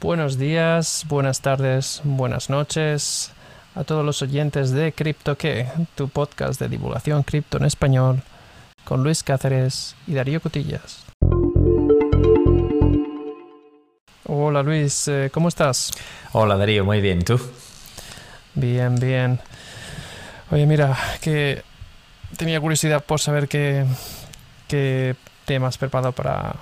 Buenos días, buenas tardes, buenas noches a todos los oyentes de CryptoQué, tu podcast de divulgación cripto en español, con Luis Cáceres y Darío Cotillas. Hola Luis, eh, ¿cómo estás? Hola Darío, muy bien, ¿y tú? Bien, bien. Oye, mira, que tenía curiosidad por saber qué, qué temas preparado para,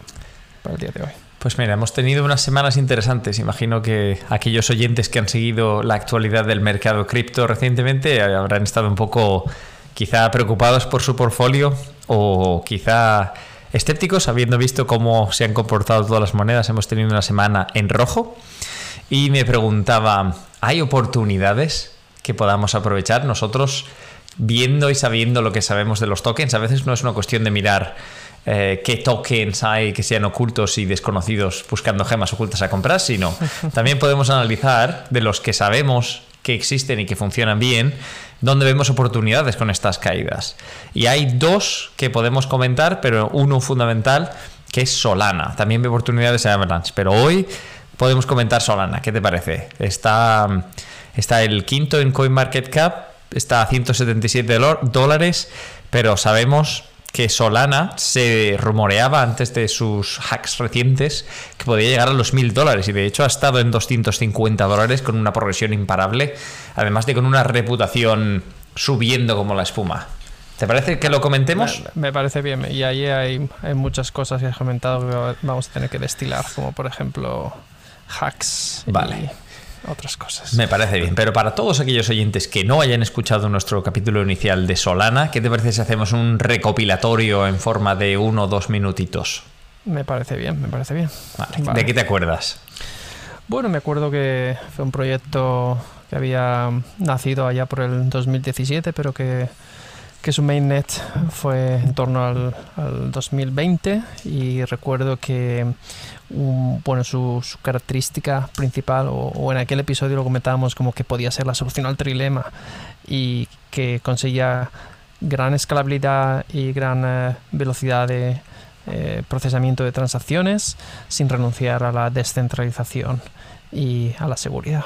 para el día de hoy. Pues mira, hemos tenido unas semanas interesantes. Imagino que aquellos oyentes que han seguido la actualidad del mercado cripto recientemente habrán estado un poco quizá preocupados por su portfolio o quizá escépticos habiendo visto cómo se han comportado todas las monedas. Hemos tenido una semana en rojo y me preguntaba, ¿hay oportunidades que podamos aprovechar nosotros viendo y sabiendo lo que sabemos de los tokens? A veces no es una cuestión de mirar eh, qué tokens hay que sean ocultos y desconocidos buscando gemas ocultas a comprar, sino también podemos analizar de los que sabemos que existen y que funcionan bien, dónde vemos oportunidades con estas caídas. Y hay dos que podemos comentar, pero uno fundamental que es Solana. También ve oportunidades en Avalanche, pero hoy podemos comentar Solana. ¿Qué te parece? Está, está el quinto en CoinMarketCap, está a 177 dólares, pero sabemos que Solana se rumoreaba antes de sus hacks recientes que podía llegar a los 1000 dólares y de hecho ha estado en 250 dólares con una progresión imparable, además de con una reputación subiendo como la espuma. ¿Te parece que lo comentemos? Me, parece bien y ahí hay, hay, muchas cosas que has comentado que vamos a tener que destilar, como por ejemplo hacks. Vale otras cosas. Me parece bien, pero para todos aquellos oyentes que no hayan escuchado nuestro capítulo inicial de Solana, ¿qué te parece si hacemos un recopilatorio en forma de uno o dos minutitos? Me parece bien, me parece bien. ¿De qué te acuerdas? Bueno, me acuerdo que fue un proyecto que había nacido allá por el 2017, pero que que su mainnet fue en torno al, 2020 y recuerdo que bueno, su, característica principal, o, en aquel episodio lo comentábamos como que podía ser la solución al trilema y que conseguía gran escalabilidad y gran eh, velocidad de eh, procesamiento de transacciones sin renunciar a la descentralización y a la seguridad.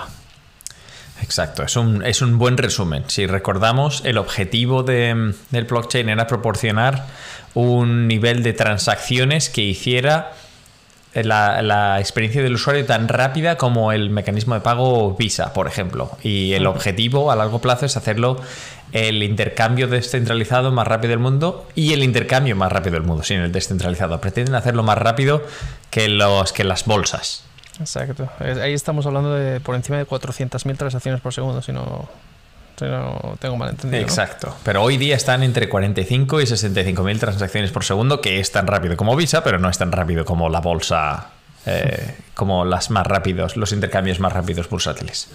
Exacto, es un, es un buen resumen. Si recordamos, el objetivo del blockchain era proporcionar un nivel de transacciones que hiciera la, la, experiencia del usuario tan rápida como el mecanismo de pago Visa, por ejemplo. Y el objetivo a largo plazo es hacerlo el intercambio descentralizado más rápido del mundo y el intercambio más rápido del mundo, sin el descentralizado. Pretenden hacerlo más rápido que, los, que las bolsas. Exacto. Ahí estamos hablando de por encima de 400.000 transacciones por segundo, si no, tengo mal entendido. Exacto. Pero hoy día están entre 45 y 65.000 transacciones por segundo, que es tan rápido como Visa, pero no es tan rápido como la bolsa, eh, como las más rápidos, los intercambios más rápidos bursátiles.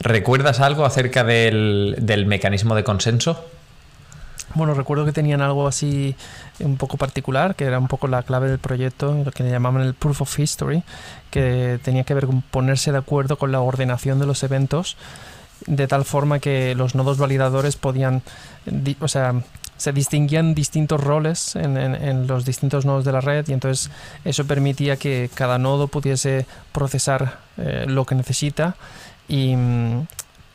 ¿Recuerdas algo acerca del, del mecanismo de consenso? Bueno, recuerdo que tenían algo así un poco particular, que era un poco la clave del proyecto, lo que le llamaban el Proof of History, que tenía que ver con ponerse de acuerdo con la ordenación de los eventos, de tal forma que los nodos validadores podían, o sea, se distinguían distintos roles en, los distintos nodos de la red y entonces eso permitía que cada nodo pudiese procesar eh, lo que necesita y,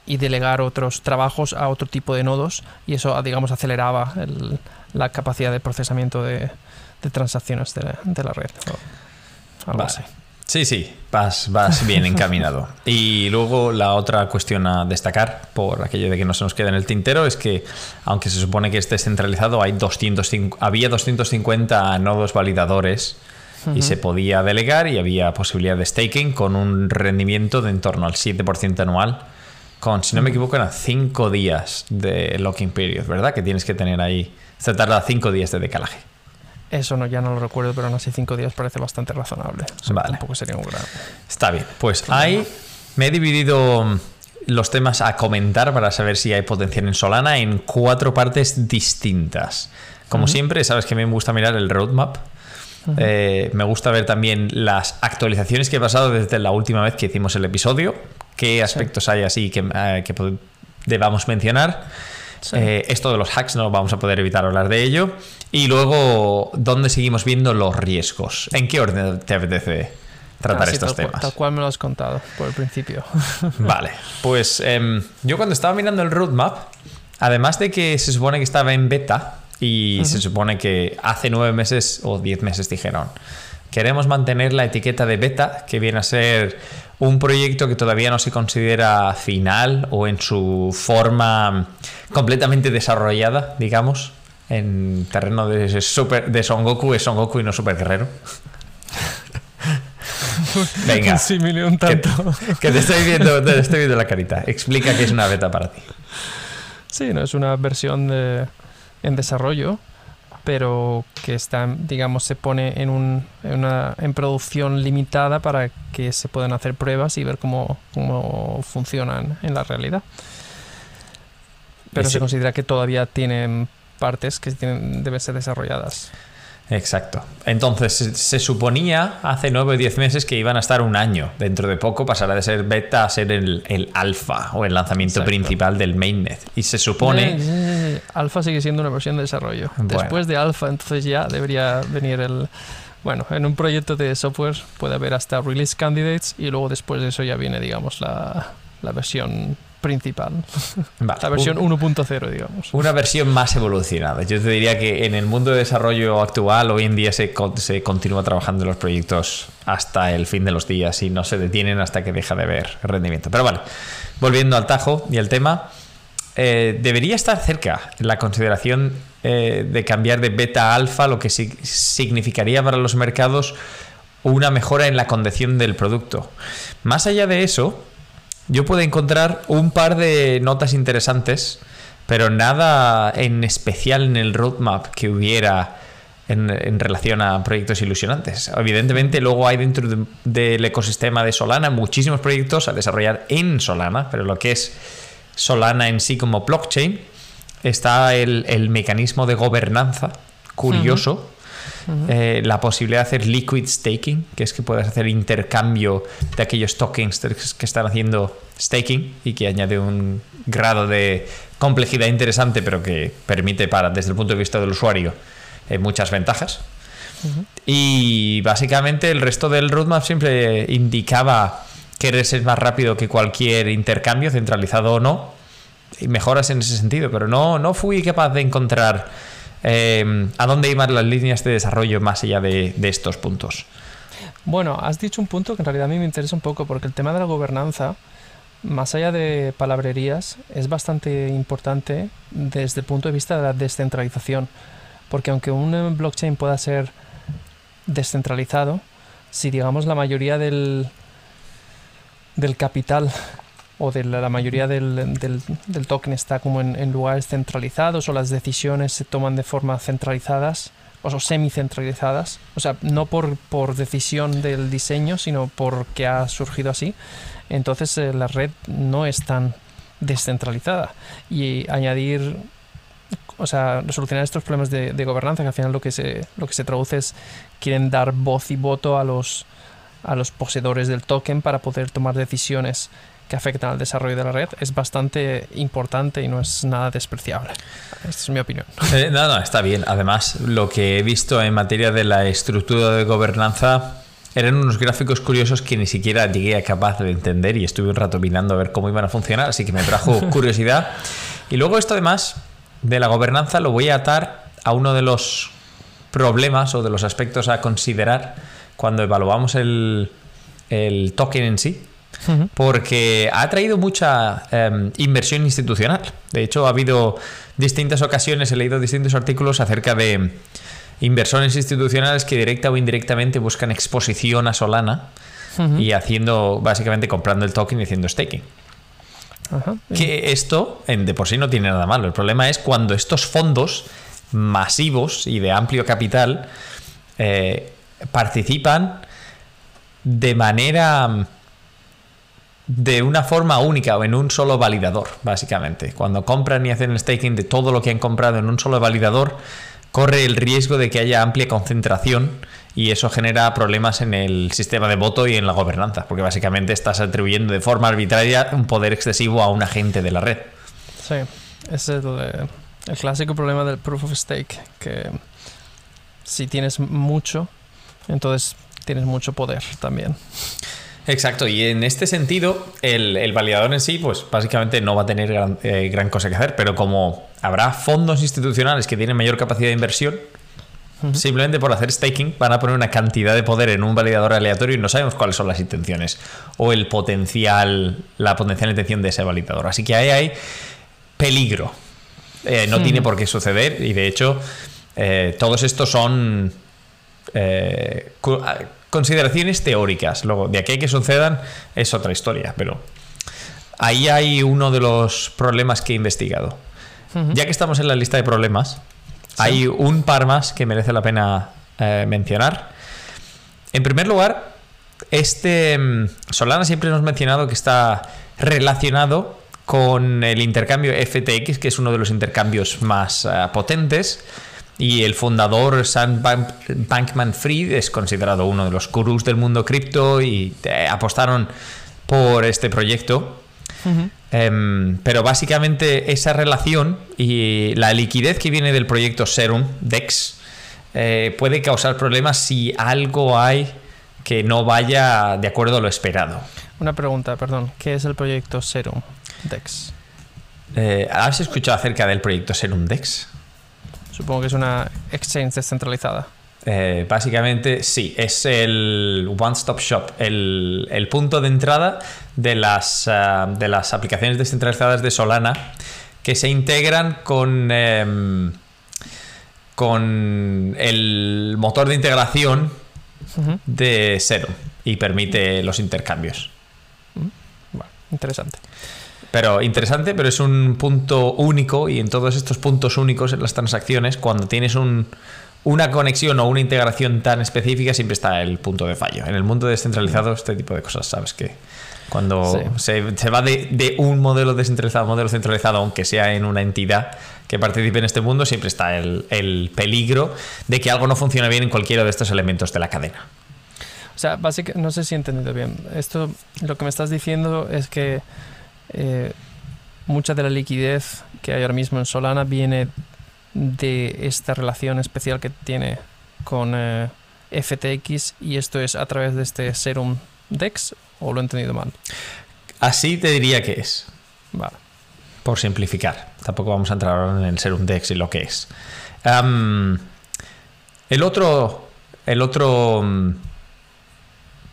y delegar otros trabajos a otro tipo de nodos y eso, digamos, aceleraba la capacidad de procesamiento de, transacciones de, la red. Sí, sí, vas, vas bien encaminado. Y luego la otra cuestión a destacar, por aquello de que no se nos queda en el tintero, es que aunque se supone que esté centralizado, hay 205, había 250 nodos validadores y se podía delegar y había posibilidad de staking con un rendimiento de en torno al 7% anual con, si no me equivoco, eran cinco días de locking period, ¿verdad? Que tienes que tener ahí. Se tarda cinco días de decalaje. Eso no, ya no lo recuerdo, pero aún así cinco días parece bastante razonable. vale. Tampoco sería un gran. Está bien. Pues ahí me he dividido los temas a comentar para saber si hay potencial en Solana en cuatro partes distintas. Como siempre, sabes que me gusta mirar el roadmap. Eh, me gusta ver también las actualizaciones que he pasado desde la última vez que hicimos el episodio, qué aspectos hay así que, eh, que debamos mencionar. Eh, esto de los hacks no vamos a poder evitar hablar de ello. Y luego, ¿dónde seguimos viendo los riesgos? ¿En qué orden te apetece tratar estos tal, temas. Tal cual me lo has contado por el principio. Vale, pues em, yo cuando estaba mirando el roadmap, además de que se supone que estaba en beta y se supone que hace nueve meses o diez meses dijeron, queremos mantener la etiqueta de beta, que viene a ser un proyecto que todavía no se considera final o en su forma completamente desarrollada, digamos, en terreno de, super, de Son Goku, es Son Goku y no Super Guerrero. Venga. Un Que, tanto. que te estoy viendo, te estoy viendo la carita. Explica que es una beta para ti. Sí, no es una versión de- en desarrollo, pero que está, digamos, se pone en, un, en, una, en producción limitada para que se puedan hacer pruebas y ver cómo, cómo funcionan en la realidad. Pero Sí. se considera que todavía tienen partes que tienen, deben ser desarrolladas. Exacto. Entonces se, suponía hace 9 o 10 meses que iban a estar un año. Dentro de poco pasará de ser beta a ser el, el alfa o el lanzamiento Exacto. principal del mainnet. Y se supone... Alpha sigue siendo una versión de desarrollo. Bueno. Después de Alpha, entonces ya debería venir el. Bueno, en un proyecto de software puede haber hasta release candidates y luego después de eso ya viene, digamos, la, la versión principal. Vale, La versión un- 1.0, digamos. Una versión más evolucionada. Yo te diría que en el mundo de desarrollo actual, hoy en día se continúa trabajando en los proyectos hasta el fin de los días y no se detienen hasta que deja de haber rendimiento. Pero vale, volviendo al tajo y al tema, eh, debería estar cerca la consideración eh, de cambiar de beta a alfa, lo que si- significaría para los mercados una mejora en la condición del producto. Más allá de eso, yo puedo encontrar un par de notas interesantes, pero nada en especial en el roadmap que hubiera en, relación a proyectos ilusionantes. Evidentemente, luego hay dentro de- del ecosistema de Solana muchísimos proyectos a desarrollar en Solana, pero lo que es Solana en sí como blockchain, está el, el mecanismo de gobernanza curioso. Eh, la posibilidad de hacer liquid staking, que es que puedas hacer intercambio de aquellos tokens que están haciendo staking y que añade un grado de complejidad interesante, pero que permite para, desde el punto de vista del usuario, eh, muchas ventajas. Y básicamente el resto del roadmap siempre indicaba querer ser más rápido que cualquier intercambio, centralizado o no, y mejoras en ese sentido, pero no, no fui capaz de encontrar eh, a dónde iban las líneas de desarrollo más allá de, de estos puntos. Bueno, has dicho un punto que en realidad a mí me interesa un poco, porque el tema de la gobernanza, más allá de palabrerías, es bastante importante desde el punto de vista de la descentralización. Porque aunque un blockchain pueda ser descentralizado, si digamos la mayoría del, del capital o de la, mayoría del, token está como en, lugares centralizados o las decisiones se toman de forma centralizadas o semi-centralizadas, o sea, no por, por decisión del diseño, sino porque ha surgido así, entonces eh, la red no es tan descentralizada. Y añadir, o sea, solucionar estos problemas de, de gobernanza, que al final lo que, se, lo que se traduce es quieren dar voz y voto a los, a los poseedores del token para poder tomar decisiones que afectan al desarrollo de la red, es bastante importante y no es nada despreciable. Esta es mi opinión. Eh, no, no, está bien. Además, lo que he visto en materia de la estructura de gobernanza eran unos gráficos curiosos que ni siquiera llegué a capaz de entender y estuve un rato mirando a ver cómo iban a funcionar, así que me trajo curiosidad. Y luego esto además de la gobernanza lo voy a atar a uno de los problemas o de los aspectos a considerar cuando evaluamos el, el token en sí, porque ha traído mucha eh, inversión institucional. De hecho, ha habido distintas ocasiones, he leído distintos artículos acerca de inversores institucionales que directa o indirectamente buscan exposición a Solana y haciendo, básicamente comprando el token y haciendo staking. Ajá. Que esto en, de por sí no tiene nada malo. El problema es cuando estos fondos masivos y de amplio capital eh, participan de manera de una forma única o en un solo validador, básicamente. Cuando compran y hacen el staking de todo lo que han comprado en un solo validador, corre el riesgo de que haya amplia concentración y eso genera problemas en el sistema de voto y en la gobernanza, porque básicamente estás atribuyendo de forma arbitraria un poder excesivo a un agente de la red. Sí, es el, el clásico problema del proof of stake, que si tienes mucho, entonces tienes mucho poder también. Exacto, y en este sentido, el, validador en sí, pues básicamente no va a tener gran, eh, gran, cosa que hacer, pero como habrá fondos institucionales que tienen mayor capacidad de inversión, simplemente por hacer staking van a poner una cantidad de poder en un validador aleatorio y no sabemos cuáles son las intenciones o el potencial, la potencial intención de ese validador. Así que ahí hay peligro. Eh, no tiene por qué suceder y de hecho eh, todos estos son consideraciones teóricas. Luego, de aquí a que sucedan es otra historia, pero ahí hay uno de los problemas que he investigado. Ya que estamos en la lista de problemas, hay un par más que merece la pena eh, mencionar. En primer lugar, este mm, Solana siempre hemos mencionado que está relacionado con el intercambio FTX, que es uno de los intercambios más eh, potentes y el fundador Sam Bankman Fried es considerado uno de los gurús del mundo cripto y eh, apostaron por este proyecto. Em, pero básicamente esa relación y la liquidez que viene del proyecto Serum, DEX, eh, puede causar problemas si algo hay que no vaya de acuerdo a lo esperado. Una pregunta, perdón. ¿Qué es el proyecto Serum, DEX? Eh, ¿Has escuchado acerca del proyecto Serum DEX? Supongo que es una exchange descentralizada. Eh, básicamente sí, es el one-stop shop, el, punto de entrada de las, eh, de las aplicaciones descentralizadas de Solana que se integran con, em, con el motor de integración de Serum y permite los intercambios. Mm, interesante. Pero interesante, pero es un punto único y en todos estos puntos únicos en las transacciones, cuando tienes una conexión o una integración tan específica, siempre está el punto de fallo. En el mundo descentralizado, este tipo de cosas, sabes que cuando se, va de, un modelo descentralizado a un modelo centralizado, aunque sea en una entidad que participe en este mundo, siempre está el, el peligro de que algo no funcione bien en cualquiera de estos elementos de la cadena. O sea, básicamente, no sé si he entendido bien. Esto, lo que me estás diciendo es que eh, mucha de la liquidez que hay ahora mismo en Solana viene de esta relación especial que tiene con eh, FTX y esto es a través de este Serum DEX o lo he entendido mal. Así te diría que es. Vale. Por simplificar. Tampoco vamos a entrar en el Serum DEX y lo que es. el otro, el otro mm,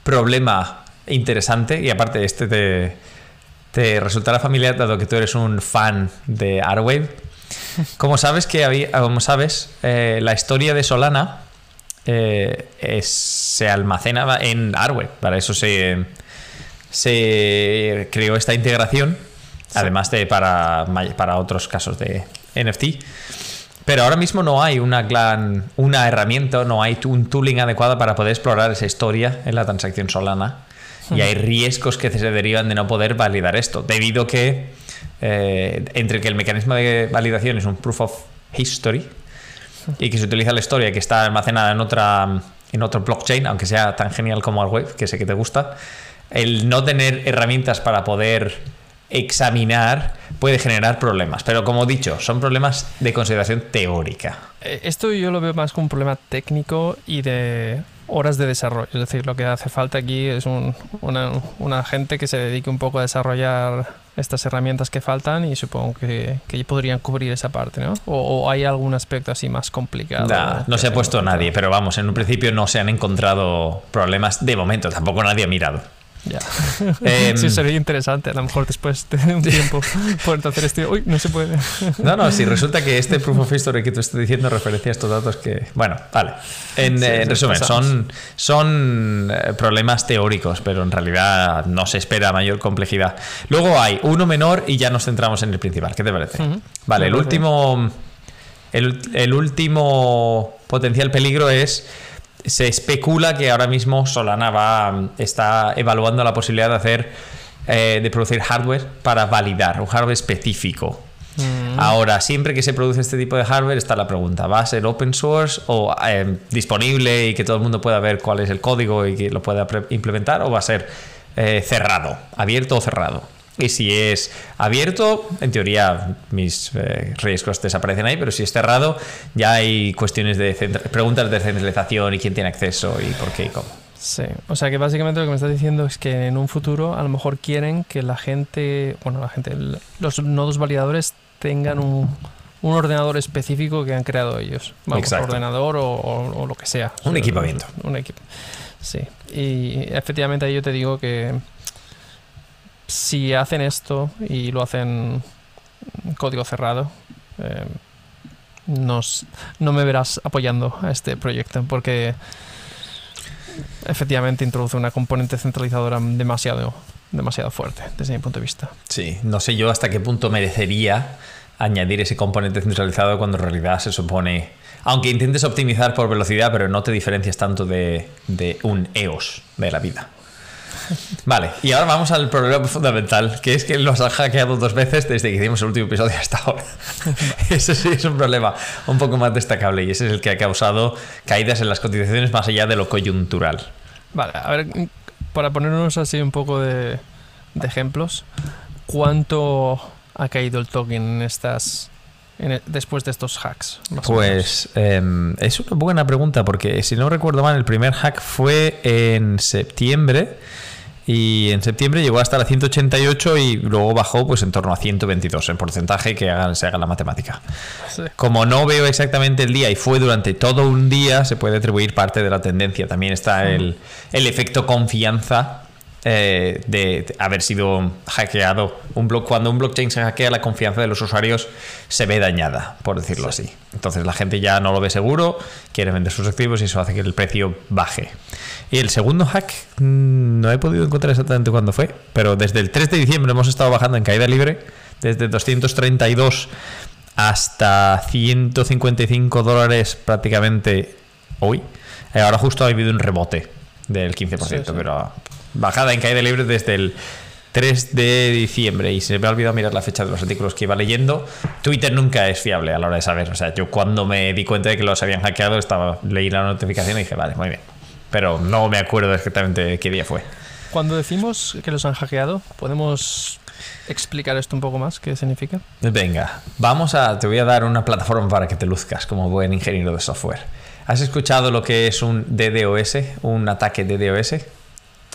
problema interesante, y aparte este de te resultará familiar dado que tú eres un fan de Arwave. Como sabes que había, como sabes, eh, la historia de Solana eh, se almacenaba en Arwave. Para eso se, se creó esta integración, además de para, para otros casos de NFT. Pero ahora mismo no hay una gran una herramienta, no hay un tooling adecuado para poder explorar esa historia en la transacción Solana y hay riesgos que se derivan de no poder validar esto, debido que eh, entre que el mecanismo de validación es un proof of history y que se utiliza la historia que está almacenada en otra en otro blockchain, aunque sea tan genial como Arwave, que sé que te gusta, el no tener herramientas para poder examinar puede generar problemas. Pero como he dicho, son problemas de consideración teórica. Eh, esto yo lo veo más como un problema técnico y de horas de desarrollo. Es decir, lo que hace falta aquí es un, una, gente que se dedique un poco a desarrollar estas herramientas que faltan y supongo que, que podrían cubrir esa parte, ¿no? O, hay algún aspecto así más complicado. no se ha puesto nadie, pero vamos, en un principio no se han encontrado problemas de momento, tampoco nadie ha mirado. Ya. Em, sí, sería interesante. A lo mejor después de un tiempo poder hacer esto. Uy, no se puede. no, no, si resulta que este proof of history que tú estás diciendo referencia a estos datos que. Bueno, vale. En, resumen, son, son eh, problemas teóricos, pero en realidad no se espera mayor complejidad. Luego hay uno menor y ya nos centramos en el principal. ¿Qué te parece? Vale, el último. El, el último potencial peligro es se especula que ahora mismo Solana va, está evaluando la posibilidad de hacer, eh, de producir hardware para validar, un hardware específico. Mm. Ahora, siempre que se produce este tipo de hardware, está la pregunta: ¿va a ser open source o eh, disponible y que todo el mundo pueda ver cuál es el código y que lo pueda implementar? ¿O va a ser eh, cerrado, abierto o cerrado? Y si es abierto, en teoría mis eh, riesgos desaparecen ahí, pero si es cerrado, ya hay cuestiones de preguntas de centralización y quién tiene acceso y por qué y cómo. Sí, o sea que básicamente lo que me estás diciendo es que en un futuro a lo mejor quieren que la gente, bueno, la gente, los nodos validadores tengan un, un ordenador específico que han creado ellos. Vamos, ordenador o, lo que sea. Un equipamiento. Un equipo. Sí. Y efectivamente ahí yo te digo que si hacen esto y lo hacen código cerrado, eh, no me verás apoyando a este proyecto porque efectivamente introduce una componente centralizadora demasiado, demasiado fuerte desde mi punto de vista. Sí, no sé yo hasta qué punto merecería añadir ese componente centralizado cuando en realidad se supone, aunque intentes optimizar por velocidad, pero no te diferencias tanto de, de un EOS de la vida. Vale, y ahora vamos al problema fundamental, que es que los han hackeado dos veces desde que hicimos el último episodio hasta ahora. ese sí es un problema un poco más destacable y ese es el que ha causado caídas en las cotizaciones más allá de lo coyuntural. Vale, a ver, para ponernos así un poco de, ejemplos, ¿cuánto ha caído el token en estas después de estos hacks? Pues em, es una buena pregunta porque si no recuerdo mal el primer hack fue en septiembre y en septiembre llegó hasta la 188 y luego bajó pues en torno a 122 en porcentaje que se haga la matemática. Como no veo exactamente el día y fue durante todo un día, se puede atribuir parte de la tendencia. También está el, el efecto confianza eh, de haber sido hackeado. Un cuando un blockchain se hackea, la confianza de los usuarios se ve dañada, por decirlo así. Entonces la gente ya no lo ve seguro, quiere vender sus activos y eso hace que el precio baje. Y el segundo hack, mm, no he podido encontrar exactamente cuándo fue, pero desde el 3 de diciembre hemos estado bajando en caída libre, desde 232 hasta 155 dólares prácticamente hoy. Eh, ahora justo ha habido un rebote del 15%, pero bajada en caída libre desde el 3 de diciembre y se me ha olvidado mirar la fecha de los artículos que iba leyendo. Twitter nunca es fiable a la hora de saber. O sea, yo cuando me di cuenta de que los habían hackeado, estaba, leí la notificación y dije, vale, muy bien. Pero no me acuerdo exactamente qué día fue. Cuando decimos que los han hackeado, ¿podemos explicar esto un poco más? ¿Qué significa? Venga, vamos a. Te voy a dar una plataforma para que te luzcas como buen ingeniero de software. ¿Has escuchado lo que es un DDoS, un ataque DDoS?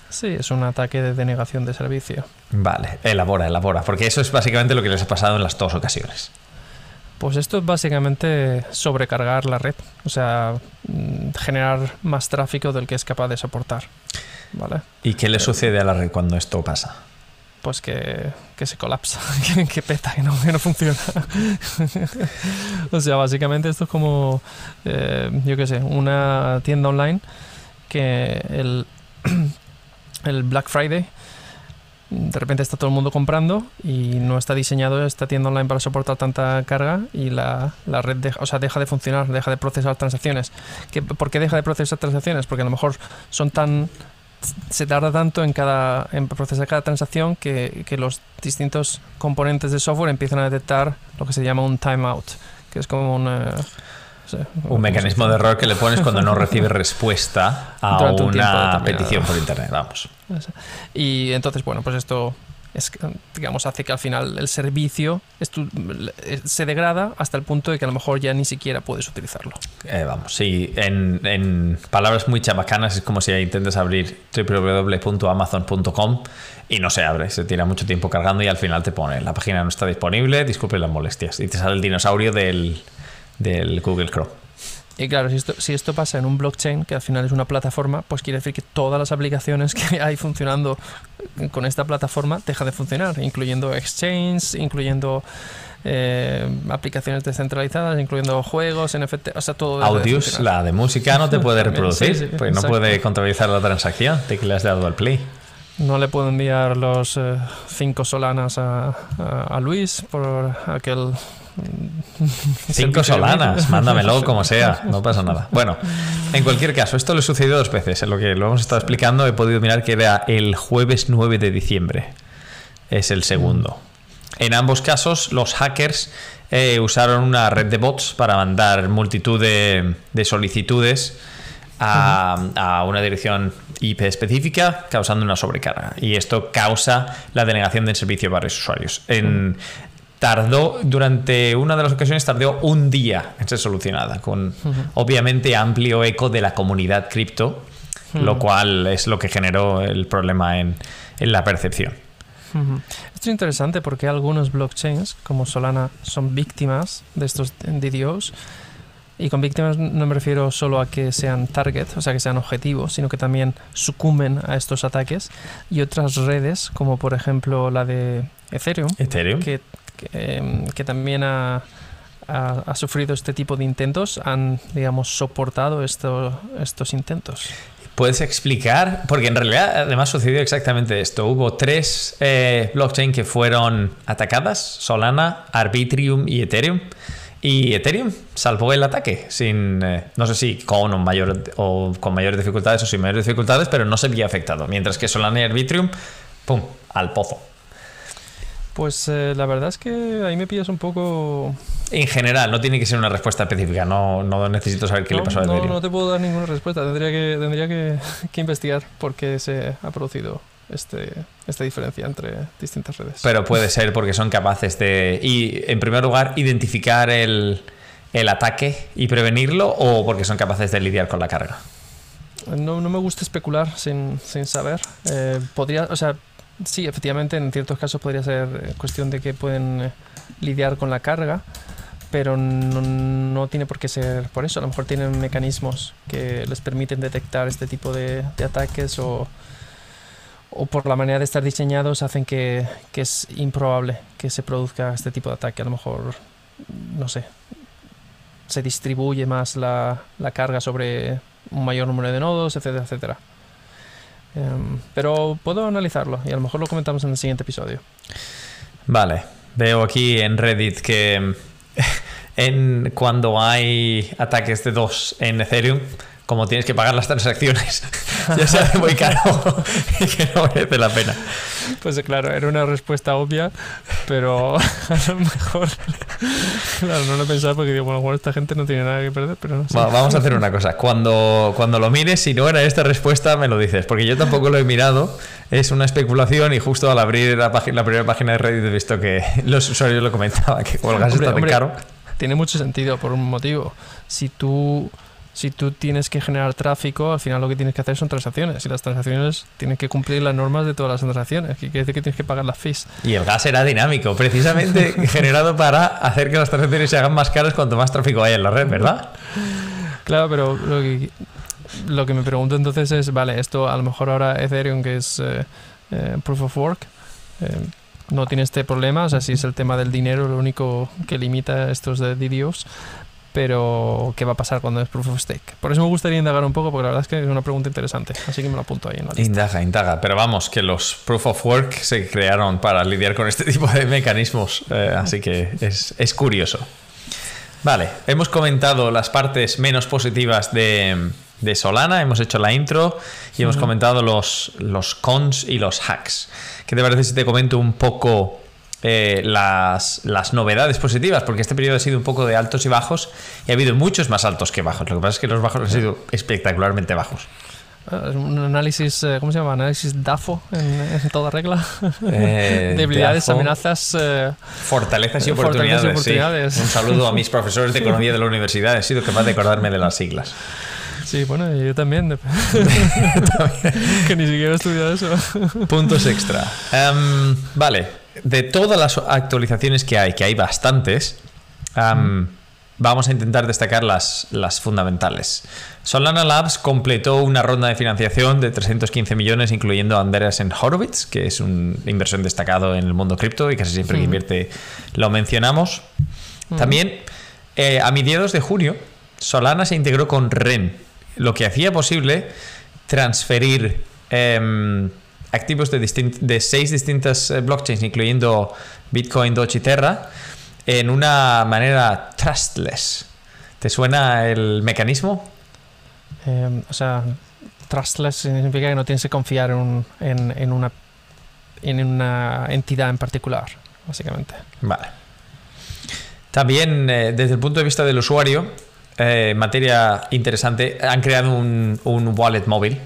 Sí, es un ataque de denegación de servicio. Vale, elabora, elabora, porque eso es básicamente lo que les ha pasado en las dos ocasiones. Pues esto es básicamente sobrecargar la red, o sea, mm, generar más tráfico del que es capaz de soportar. ¿Vale? ¿Y qué le eh, sucede a la red cuando esto pasa? Pues que, se colapsa, que, peta, que no, funciona. o sea, básicamente esto es como, eh, yo qué sé, una tienda online que el el Black Friday, de repente está todo el mundo comprando y no está diseñado esta tienda online para soportar tanta carga y la, red deja, o sea, deja de funcionar, deja de procesar transacciones. ¿Qué, ¿Por qué deja de procesar transacciones? Porque a lo mejor son tan se tarda tanto en cada en procesar cada transacción que, que los distintos componentes de software empiezan a detectar lo que se llama un timeout, que es como un un mecanismo de error que le pones cuando no recibes respuesta a una petición por internet, vamos. Y entonces, bueno, pues esto es, digamos, hace que al final el servicio se degrada hasta el punto de que a lo mejor ya ni siquiera puedes utilizarlo. Eh, vamos, sí, en, en, palabras muy chabacanas es como si intentes abrir www.amazon.com y no se abre, se tira mucho tiempo cargando y al final te pone la página no está disponible, disculpe las molestias y te sale el dinosaurio del del Google Chrome. Y claro, si esto, si esto pasa en un blockchain, que al final es una plataforma, pues quiere decir que todas las aplicaciones que hay funcionando con esta plataforma dejan de funcionar, incluyendo exchange, incluyendo eh, aplicaciones descentralizadas, incluyendo juegos, NFT, o sea, todo. Audios, la de música no te puede reproducir, pues no puede contabilizar la transacción de que le has dado al play. No le puedo enviar los eh, cinco solanas a, a Luis por aquel Cinco solanas, mándamelo como sea, no pasa nada. Bueno, en cualquier caso, esto le sucedió dos veces. En lo que lo hemos estado explicando, he podido mirar que era el jueves 9 de diciembre. Es el segundo. En ambos casos, los hackers eh, usaron una red de bots para mandar multitud de, solicitudes a, una dirección IP específica, causando una sobrecarga. Y esto causa la denegación del servicio a varios usuarios. En, tardó, durante una de las ocasiones, tardó un día en ser solucionada, con obviamente amplio eco de la comunidad cripto, lo cual es lo que generó el problema en, en la percepción. Esto es interesante porque algunos blockchains, como Solana, son víctimas de estos DDoS. Y con víctimas no me refiero solo a que sean target, o sea, que sean objetivos, sino que también sucumben a estos ataques. Y otras redes, como por ejemplo la de Ethereum, Ethereum. Que, que, em, que también ha, ha, sufrido este tipo de intentos, han, digamos, soportado esto, estos intentos. ¿Puedes explicar? Porque en realidad además sucedió exactamente esto. Hubo tres eh, blockchain que fueron atacadas, Solana, Arbitrium y Ethereum. Y Ethereum salvó el ataque sin, eh, no sé si con o, mayor, o con mayores dificultades o sin mayores dificultades, pero no se había afectado. Mientras que Solana y Arbitrium, ¡pum!, al pozo. Pues eh, la verdad es que ahí me pillas un poco... En general, no tiene que ser una respuesta específica, no, no necesito saber qué no, le pasó a no, Ethereum. no te puedo dar ninguna respuesta, tendría que, tendría que, que investigar por qué se ha producido este, esta diferencia entre distintas redes. Pero puede ser porque son capaces de, y, en primer lugar, identificar el, el ataque y prevenirlo o porque son capaces de lidiar con la carga. No, no me gusta especular sin, sin saber. Eh, podría, o sea, sí, efectivamente, en ciertos casos podría ser cuestión de que pueden eh, lidiar con la carga, pero no, no, tiene por qué ser por eso. A lo mejor tienen mecanismos que les permiten detectar este tipo de, de ataques o, o, por la manera de estar diseñados hacen que, que, es improbable que se produzca este tipo de ataque. A lo mejor, no sé, se distribuye más la, la carga sobre un mayor número de nodos, etcétera, etcétera. Um, pero puedo analizarlo y a lo mejor lo comentamos en el siguiente episodio. Vale, veo aquí en Reddit que en, cuando hay ataques de dos en Ethereum, como tienes que pagar las transacciones, ya se hace muy caro y que no merece la pena. Pues claro, era una respuesta obvia, pero a lo mejor claro, no lo he pensado porque digo, bueno, esta gente no tiene nada que perder, pero no sé. Bueno, vamos a hacer una cosa, cuando, cuando lo mires, si no era esta respuesta, me lo dices, porque yo tampoco lo he mirado, es una especulación y justo al abrir la, primera página de Reddit he visto que los usuarios lo comentaban, que o el gas está muy caro. Tiene mucho sentido por un motivo. Si tú si tú tienes que generar tráfico, al final lo que tienes que hacer son transacciones. Y las transacciones tienen que cumplir las normas de todas las transacciones. Que quiere decir que tienes que pagar las fees. Y el gas era dinámico, precisamente generado para hacer que las transacciones se hagan más caras cuanto más tráfico haya en la red, ¿verdad? Claro, pero lo que, lo que me pregunto entonces es, vale, esto a lo mejor ahora Ethereum, que es eh, eh, Proof of Work, eh, no tiene este problema. O sea, si es el tema del dinero lo único que limita estos de DDoS pero ¿qué va a pasar cuando es Proof of Stake? Por eso me gustaría indagar un poco, porque la verdad es que es una pregunta interesante, así que me lo apunto ahí en la lista. Indaga, indaga, pero vamos, que los Proof of Work se crearon para lidiar con este tipo de mecanismos, eh, así que es, es, curioso. Vale, hemos comentado las partes menos positivas de, de Solana, hemos hecho la intro y hemos comentado los, los cons y los hacks. ¿Qué te parece si te comento un poco eh, las, las, novedades positivas, porque este periodo ha sido un poco de altos y bajos y ha habido muchos más altos que bajos. Lo que pasa es que los bajos han sido espectacularmente bajos. Uh, un análisis, uh, ¿cómo se llama? Análisis DAFO en, en toda regla. Eh, Debilidades, DAFO, amenazas. Uh, fortalezas y oportunidades. Fortalezas y oportunidades. Sí. Un saludo a mis profesores de economía de la universidad. He sido capaz de acordarme de las siglas. Sí, bueno, yo también. que ni siquiera he estudiado eso. Puntos extra. Um, vale, de todas las actualizaciones que hay, que hay bastantes, um, vamos a intentar destacar las, las, fundamentales. Solana Labs completó una ronda de financiación de 315 millones, incluyendo a Andreessen Horowitz, que es un inversor destacado en el mundo cripto y casi siempre que invierte lo mencionamos. También, eh, a mediados de junio, Solana se integró con REN, lo que hacía posible transferir eh, activos de, de, seis distintas blockchains, incluyendo Bitcoin, Doge y Terra, en una manera trustless. ¿Te suena el mecanismo? Eh, o sea, trustless significa que no tienes que confiar en, un, en, en, una, en una entidad en particular, básicamente. Vale. También, eh, desde el punto de vista del usuario, eh, materia interesante, han creado un, un wallet móvil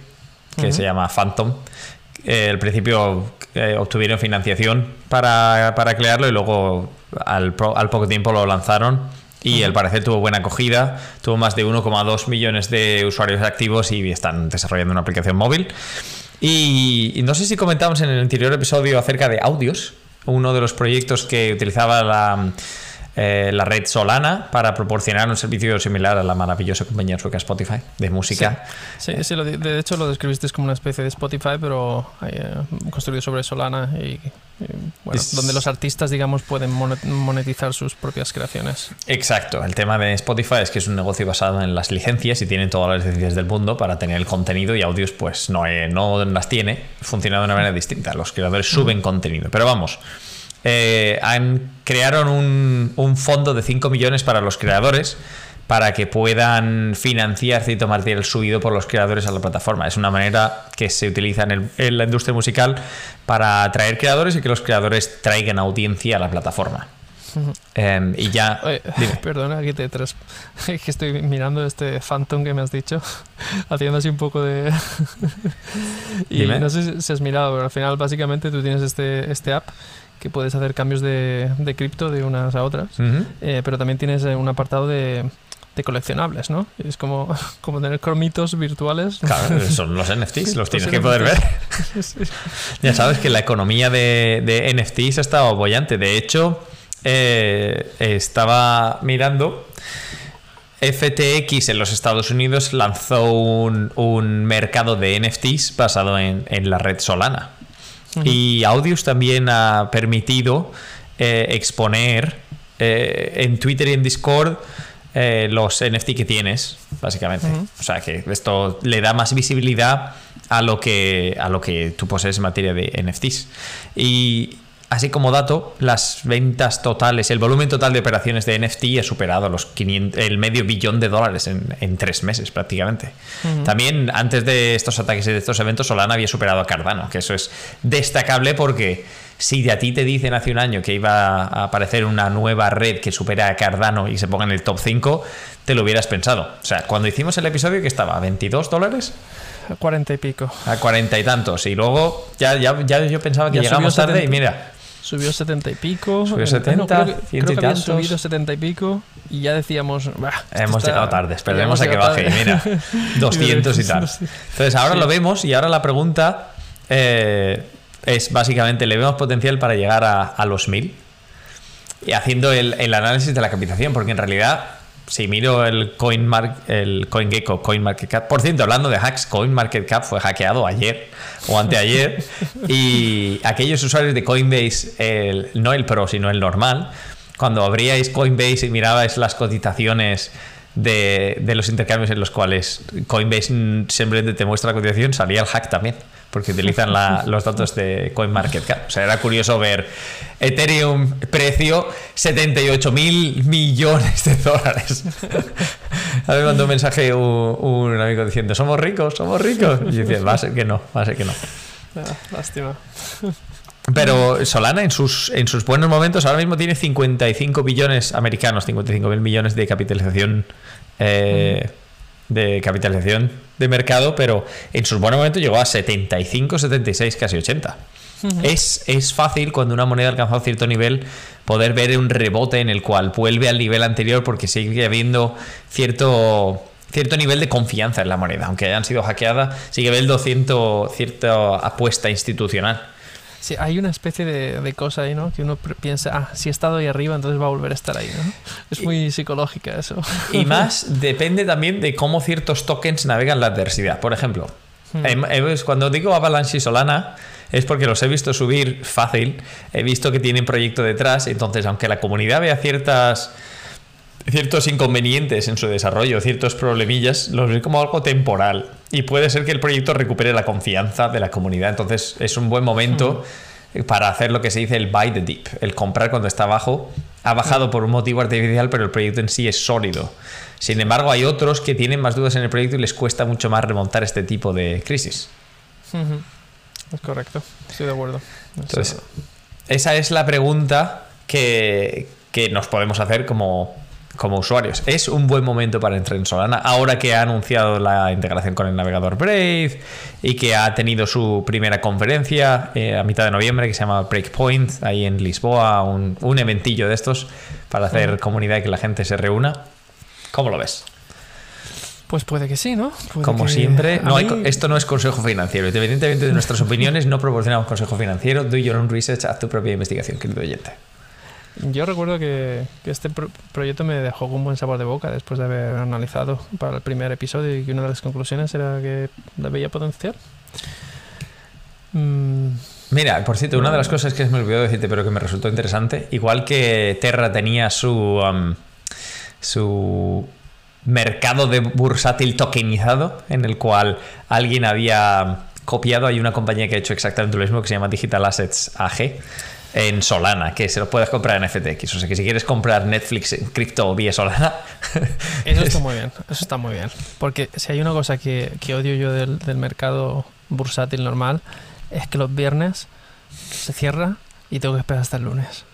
que uh -huh. se llama Phantom. Eh, al principio eh, obtuvieron financiación para, para, crearlo y luego al, pro, al, poco tiempo lo lanzaron Y al parecer tuvo buena acogida, tuvo más de 1,2 millones de usuarios activos y están desarrollando una aplicación móvil. Y, no sé si comentamos en el anterior episodio acerca de audios, uno de los proyectos que utilizaba la, eh, la red Solana para proporcionar un servicio similar a la maravillosa compañía sueca Spotify de música. Sí, sí, de hecho lo describiste como una especie de Spotify, pero eh, construido sobre Solana y, bueno, donde los artistas, digamos, pueden monetizar sus propias creaciones. Exacto, el tema de Spotify es que es un negocio basado en las licencias y tienen todas las licencias del mundo para tener el contenido y audios pues no, eh, no las tiene, funciona de una manera distinta. Los creadores suben contenido, pero vamos. Eh, han, crearon un, un, fondo de 5 millones para los creadores para que puedan financiar cierto material subido por los creadores a la plataforma. Es una manera que se utiliza en, la industria musical para atraer creadores y que los creadores traigan audiencia a la plataforma. Em, y ya. perdona que te tras... que estoy mirando este Phantom que me has dicho, haciendo así un poco de. y no sé si has mirado, pero al final, básicamente, tú tienes este, este app que puedes hacer cambios de, de cripto de unas a otras, eh, pero también tienes eh, un apartado de, de coleccionables, ¿no? Es como, como tener cromitos virtuales. Claro, son los NFTs, los tienes que poder ver. Ya sabes que la economía de, de NFTs ha estado bollante. De hecho, eh, estaba mirando. FTX en los Estados Unidos lanzó un, un mercado de NFTs basado en, en la red Solana. Y Audius también ha permitido eh, exponer eh, en Twitter y en Discord eh, los NFT que tienes, básicamente. O sea que esto le da más visibilidad a lo que, a lo que tú posees en materia de NFTs. Y Así como dato, las ventas totales, el volumen total de operaciones de NFT ha superado los 500, el medio billón de dólares en, tres meses prácticamente. También antes de estos ataques y de estos eventos, Solana había superado a Cardano, que eso es destacable porque si de a ti te dicen hace un año que iba a aparecer una nueva red que supera a Cardano y se ponga en el top 5, te lo hubieras pensado. O sea, cuando hicimos el episodio que estaba a 22 dólares, a 40 y pico. A 40 y tantos. Y luego ya, ya, ya yo pensaba que llegamos tarde y mira, Subió 70 y pico. Subió 70, creo, que, había subido 70 y pico y ya decíamos... Hemos llegado tarde, esperemos a que baje. Mira, 200 y tal. Entonces ahora lo vemos y ahora la pregunta eh, es básicamente, ¿le vemos potencial para llegar a, a los 1000? Y haciendo el, el análisis de la capitalización, porque en realidad si miro el CoinMark, el CoinGecko, CoinMarketCap, por cierto, hablando de hacks, CoinMarketCap fue hackeado ayer o anteayer y aquellos usuarios de Coinbase, no el Pro, sino el normal, cuando abríais Coinbase y mirabais las cotizaciones de, de los intercambios en los cuales Coinbase simplemente te muestra la cotización, salía el hack también porque utilizan los datos de CoinMarketCap. O sea, era curioso ver Ethereum precio 78 mil millones de dólares. A mí me mandó un mensaje un, amigo diciendo, somos ricos, somos ricos. Y yo decía, va a ser que no, va a ser que no. Ah, lástima. Pero Solana en sus, en sus buenos momentos ahora mismo tiene 55 billones americanos, 55 mil millones de capitalización. Eh, de capitalización de mercado, pero en sus buenos momentos llegó a 75, 76, casi 80. es, es fácil cuando una moneda ha alcanzado cierto nivel poder ver un rebote en el cual vuelve al nivel anterior porque sigue habiendo cierto cierto nivel de confianza en la moneda, aunque hayan sido hackeadas, sigue habiendo cierto, cierta apuesta institucional. Sí, hay una especie de, cosa ahí, ¿no? Que uno piensa, ah, si he estado ahí arriba, entonces va a volver a estar ahí, ¿no? Es muy psicológica eso. Y más depende también de cómo ciertos tokens navegan la adversidad. Por ejemplo, hmm. em, em, cuando digo Avalanche y Solana, es porque los he visto subir fácil, he visto que tienen proyecto detrás, entonces aunque la comunidad vea ciertas ciertos inconvenientes en su desarrollo, ciertos problemillas, los ve como algo temporal. Y puede ser que el proyecto recupere la confianza de la comunidad. Entonces es un buen momento para hacer lo que se dice el buy the dip, el comprar cuando está abajo. Ha bajado por un motivo artificial, pero el proyecto en sí es sólido. Sin embargo, hay otros que tienen más dudas en el proyecto y les cuesta mucho más remontar este tipo de crisis. Es correcto, estoy de acuerdo. Entonces, esa es la pregunta que, que nos podemos hacer como como usuarios. Es un buen momento para entrar en Solana, ahora que ha anunciado la integración con el navegador Brave y que ha tenido su primera conferencia eh, a mitad de noviembre que se llama Breakpoint, ahí en Lisboa, un, un eventillo de estos para hacer comunidad y que la gente se reúna. ¿Cómo lo ves? Pues puede que sí, ¿no? Como siempre, no esto no es consejo financiero. Independientemente de nuestras opiniones, no proporcionamos consejo financiero. Do your own research, haz tu propia investigación, querido oyente. Yo recuerdo que, este proyecto me dejó un buen sabor de boca después de haber analizado para el primer episodio y que una de las conclusiones era que la veía potencial. Mm. Mira, por cierto, una de las cosas que me olvidó decirte, pero que me resultó interesante, igual que Terra tenía su, um, su mercado de bursátil tokenizado, en el cual alguien había copiado, hay una compañía que ha hecho exactamente lo mismo que se llama Digital Assets AG en Solana, que se lo puedes comprar en FTX. O sea que si quieres comprar Netflix en cripto vía Solana. Eso está muy bien, eso está muy bien. Porque si hay una cosa que, odio yo del, del, mercado bursátil normal, es que los viernes se cierra y tengo que esperar hasta el lunes.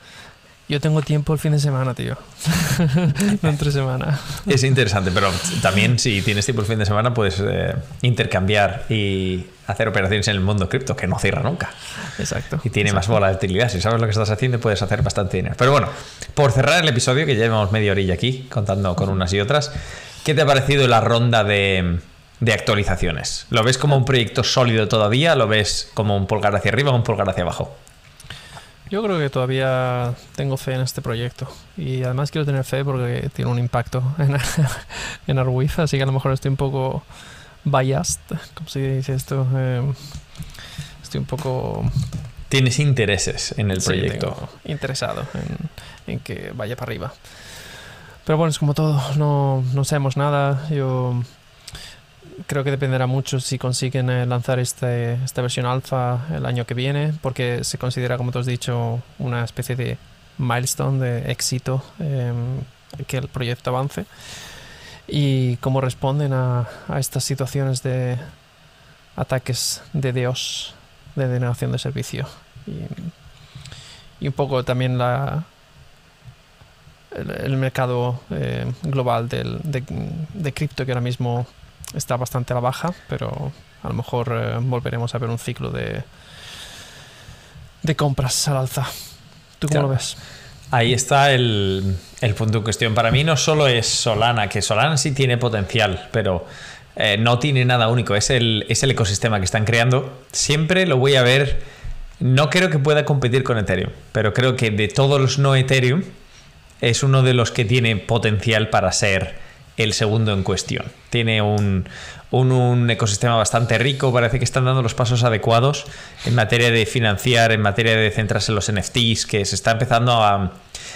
Yo tengo tiempo el fin de semana, tío. no entre semana. Es interesante, pero también si tienes tiempo el fin de semana puedes eh, intercambiar y hacer operaciones en el mundo cripto, que no cierra nunca. Exacto. Y tiene más volatilidad. Si sabes lo que estás haciendo, puedes hacer bastante dinero. Pero bueno, por cerrar el episodio, que ya llevamos media orilla aquí, contando con unas y otras, ¿qué te ha parecido la ronda de, de actualizaciones? ¿Lo ves como un proyecto sólido todavía? ¿Lo ves como un pulgar hacia arriba o un pulgar hacia abajo? Yo creo que todavía tengo fe en este proyecto y además quiero tener fe porque tiene un impacto en, en Arwif, así que a lo mejor estoy un poco biased, como se dice esto. Em, estoy un poco... Tienes intereses en el proyecto. interesado en, en, que vaya para arriba. Pero bueno, es como todo, no, no sabemos nada. Yo creo que dependerá mucho si consiguen eh, lanzar este, esta versión alfa el año que viene, porque se considera, como tú has dicho, una especie de milestone, de éxito, em, que el proyecto avance. Y cómo responden a, estas situaciones de ataques de Dios, de denegación de servicio. Y, un poco también la, el, mercado eh, global del, de, de cripto que ahora mismo está bastante a la baja, pero a lo mejor eh, volveremos a ver un ciclo de, de compras al alza. ¿Tú cómo lo ves? Ahí está el, punto en cuestión. Para mí no solo es Solana, que Solana sí tiene potencial, pero eh, no tiene nada único. Es el, es el ecosistema que están creando. Siempre lo voy a ver. No creo que pueda competir con Ethereum, pero creo que de todos los no Ethereum es uno de los que tiene potencial para ser el segundo en cuestión. Tiene un, ecosistema bastante rico, parece que están dando los pasos adecuados en materia de financiar, en materia de centrarse en los NFTs, que se está empezando a...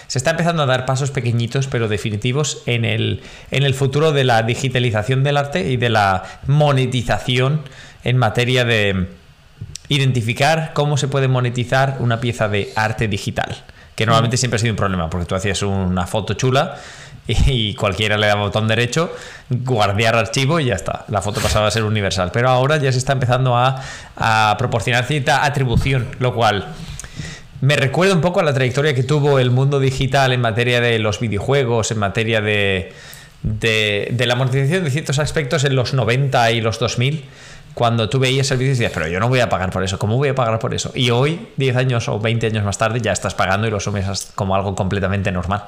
Se está empezando a dar pasos pequeñitos pero definitivos en el, en el futuro de la digitalización del arte y de la monetización en materia de identificar cómo se puede monetizar una pieza de arte digital, que normalmente siempre ha sido un problema, porque tú hacías una foto chula y cualquiera le da botón derecho, guardiar archivo y ya está. La foto pasaba a ser universal. Pero ahora ya se está empezando a, proporcionar cierta atribución, lo cual me recuerda un poco a la trayectoria que tuvo el mundo digital en materia de los videojuegos, en materia de, de, la monetización de ciertos aspectos en los 90 y los 2000 cuando tú veías vídeo y decías, pero yo no voy a pagar por eso, ¿cómo voy a pagar por eso? Y hoy, 10 años o 20 años más tarde, ya estás pagando y lo asumes como algo completamente normal.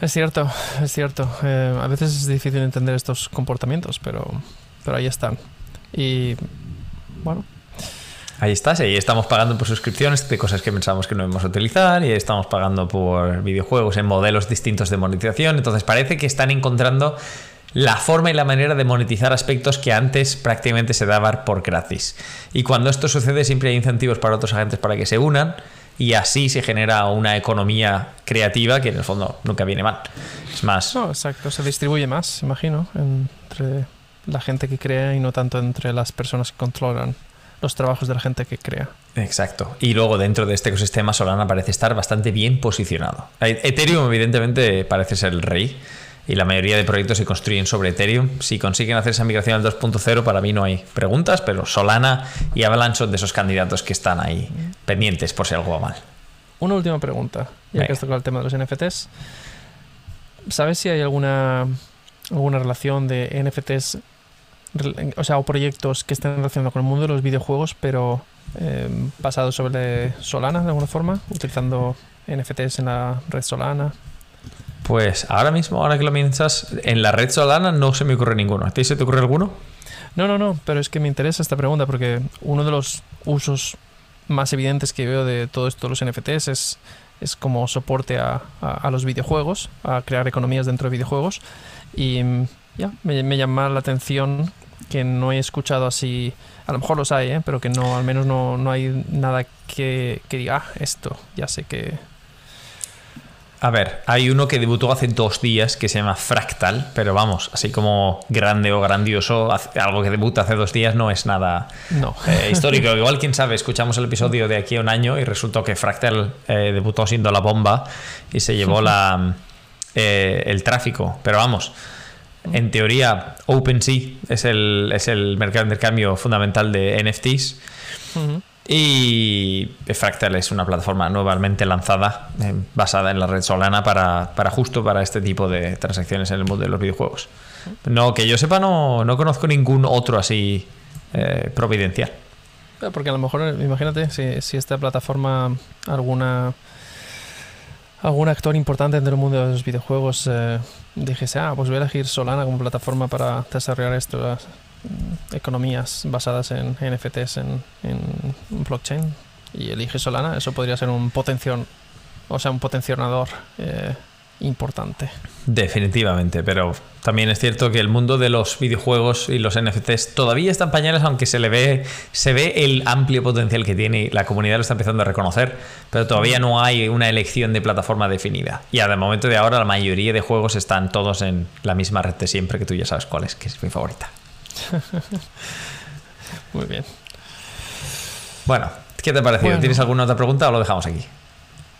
Es cierto, es cierto. Eh, a veces es difícil entender estos comportamientos, pero, pero ahí están. Y bueno. Ahí estás, ahí estamos pagando por suscripciones de cosas que pensamos que no íbamos a utilizar y estamos pagando por videojuegos en modelos distintos de monetización. Entonces parece que están encontrando la forma y la manera de monetizar aspectos que antes prácticamente se daban por gratis. Y cuando esto sucede siempre hay incentivos para otros agentes para que se unan y así se genera una economía creativa que en el fondo nunca viene mal. Es más... No, exacto, se distribuye más, imagino, entre la gente que crea y no tanto entre las personas que controlan los trabajos de la gente que crea. Exacto. Y luego dentro de este ecosistema Solana parece estar bastante bien posicionado. Ethereum evidentemente parece ser el rey y la mayoría de proyectos se construyen sobre Ethereum. Si consiguen hacer esa migración al 2.0, para mí no hay preguntas, pero Solana y Avalanche son de esos candidatos que están ahí pendientes por si algo va mal. Una última pregunta, ya que has tocado el tema de los NFTs. ¿sabes si hay alguna, alguna relación de NFTs, o sea, o proyectos que estén relacionados con el mundo de los videojuegos, pero eh, basados sobre Solana de alguna forma, utilizando NFTs en la red Solana? Pues ahora mismo, ahora que lo piensas, en la red Solana no se me ocurre ninguno. ¿A ti se te ocurre alguno? No, no, no, pero es que me interesa esta pregunta porque uno de los usos más evidentes que veo de todo esto, los NFTs, es, es como soporte a, los videojuegos, a crear economías dentro de videojuegos. Y mm, ya, me, llama la atención que no he escuchado así, a lo mejor los hay, ¿eh? pero que no, al menos no, no hay nada que, que diga, ah, esto, ya sé que, a ver, hay uno que debutó hace dos días que se llama Fractal, pero vamos, así como grande o grandioso, algo que debuta hace dos días no es nada eh, histórico. Igual, quién sabe, escuchamos el episodio de aquí a un año y resultó que Fractal eh, debutó siendo la bomba y se llevó la, eh, el tráfico. Pero vamos, en teoría, OpenSea es el, es el mercado de intercambio fundamental de NFTs. Y Fractal es una plataforma nuevamente lanzada, eh, basada en la red Solana para, justo para este tipo de transacciones en el mundo de los videojuegos. No, que yo sepa, no, no conozco ningún otro así eh, providencial. Porque a lo mejor, imagínate, si, esta plataforma, alguna algún actor importante dentro del mundo de los videojuegos eh, dijese, ah, pues voy a elegir Solana como plataforma para desarrollar esto, economías basadas en NFTs en, blockchain y elige Solana, eso podría ser un potencial, o sea, un potenciador eh, importante. Definitivamente, pero también es cierto que el mundo de los videojuegos y los NFTs todavía están pañales, aunque se le ve, se ve el amplio potencial que tiene y la comunidad lo está empezando a reconocer, pero todavía no hay una elección de plataforma definida. Y al momento de ahora la mayoría de juegos están todos en la misma red de siempre, que tú ya sabes cuál es, que es mi favorita. Muy bien. Bueno, ¿qué te ha parecido? ¿Tienes alguna otra pregunta o lo dejamos aquí?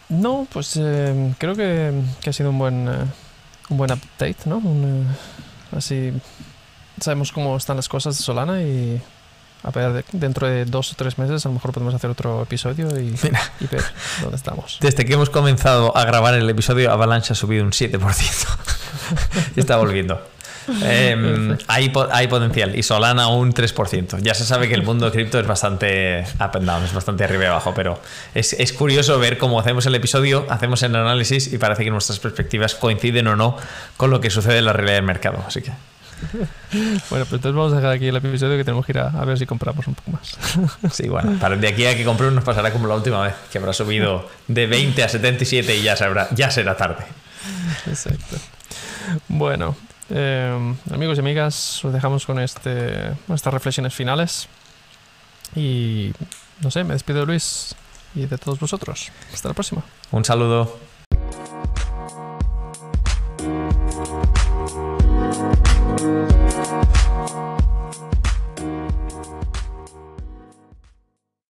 No, pues eh, creo que, ha sido un buen, eh, un buen update, ¿no? Eh, así sabemos cómo están las cosas de Solana y a ver, dentro de dos o tres meses a lo mejor podemos hacer otro episodio y, y ver dónde estamos. Desde que hemos comenzado a grabar el episodio, Avalanche ha subido un 7%. y está volviendo. Em, hay, hay, potencial y Solana un 3%. Ya se sabe que el mundo de cripto es bastante up and down, es bastante arriba y abajo, pero es, es, curioso ver cómo hacemos el episodio, hacemos el análisis y parece que nuestras perspectivas coinciden o no con lo que sucede en la realidad del mercado. Así que. Bueno, pues entonces vamos a dejar aquí el episodio que tenemos que ir a, ver si compramos un poco más. Sí, bueno, para de aquí a que compremos nos pasará como la última vez, que habrá subido de 20 a 77 y ya, sabrá, ya será tarde. Exacto. Bueno, eh, amigos y amigas, os dejamos con este, estas reflexiones finales. Y no sé, me despido de Luis y de todos vosotros. Hasta la próxima. Un saludo.